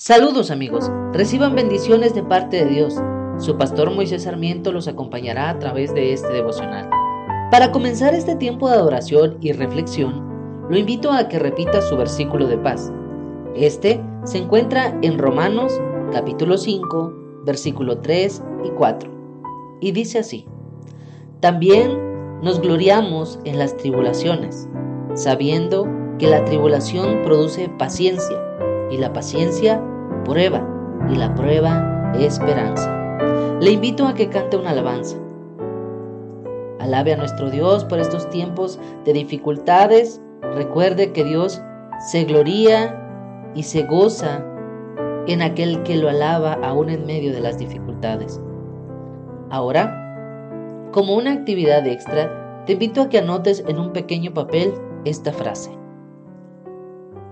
Saludos amigos, reciban bendiciones de parte de Dios. Su pastor Moisés Sarmiento los acompañará a través de este devocional. Para comenzar este tiempo de adoración y reflexión, lo invito a que repita su versículo de paz. Este se encuentra en Romanos capítulo 5, versículo 3 y 4. Y dice así, también nos gloriamos en las tribulaciones, sabiendo que la tribulación produce paciencia y la paciencia prueba, y la prueba esperanza. Le invito a que cante una alabanza. Alabe a nuestro Dios por estos tiempos de dificultades. Recuerde que Dios se gloría y se goza en aquel que lo alaba aún en medio de las dificultades. Ahora, como una actividad extra, te invito a que anotes en un pequeño papel esta frase.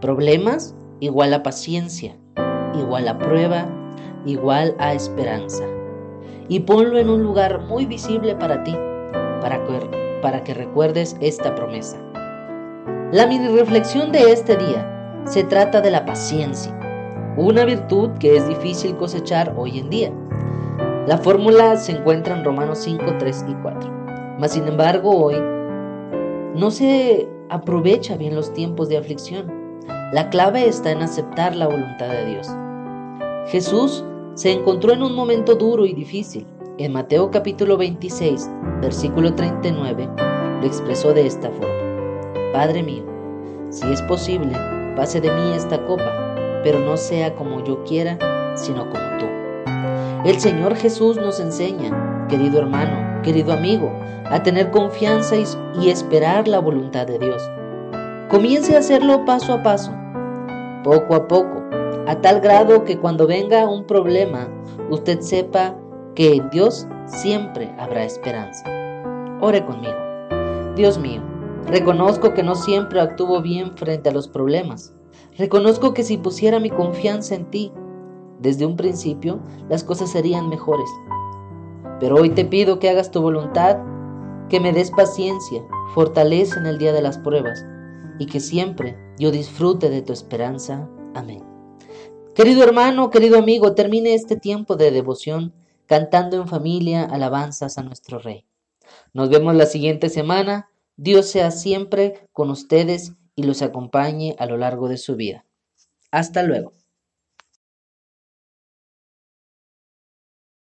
Problemas igual a paciencia, igual a prueba, igual a esperanza. Y ponlo en un lugar muy visible para ti, para que, recuerdes esta promesa. La mini reflexión de este día se trata de la paciencia, una virtud que es difícil cosechar hoy en día. La fórmula se encuentra en Romanos 5, 3 y 4. Mas sin embargo hoy no se aprovecha bien los tiempos de aflicción la clave está en aceptar la voluntad de Dios. Jesús se encontró en un momento duro y difícil. En Mateo capítulo 26, versículo 39, lo expresó de esta forma. Padre mío, si es posible, pase de mí esta copa, pero no sea como yo quiera, sino como tú. El Señor Jesús nos enseña, querido hermano, querido amigo, a tener confianza y esperar la voluntad de Dios. Comience a hacerlo paso a paso, poco a poco, a tal grado que cuando venga un problema, usted sepa que en Dios siempre habrá esperanza. Ore conmigo. Dios mío, reconozco que no siempre actúo bien frente a los problemas. Reconozco que si pusiera mi confianza en ti, desde un principio, las cosas serían mejores. Pero hoy te pido que hagas tu voluntad, que me des paciencia, fortaleza en el día de las pruebas y que siempre yo disfrute de tu esperanza. Amén. Querido hermano, querido amigo, termine este tiempo de devoción cantando en familia alabanzas a nuestro Rey. Nos vemos la siguiente semana. Dios sea siempre con ustedes y los acompañe a lo largo de su vida. Hasta luego.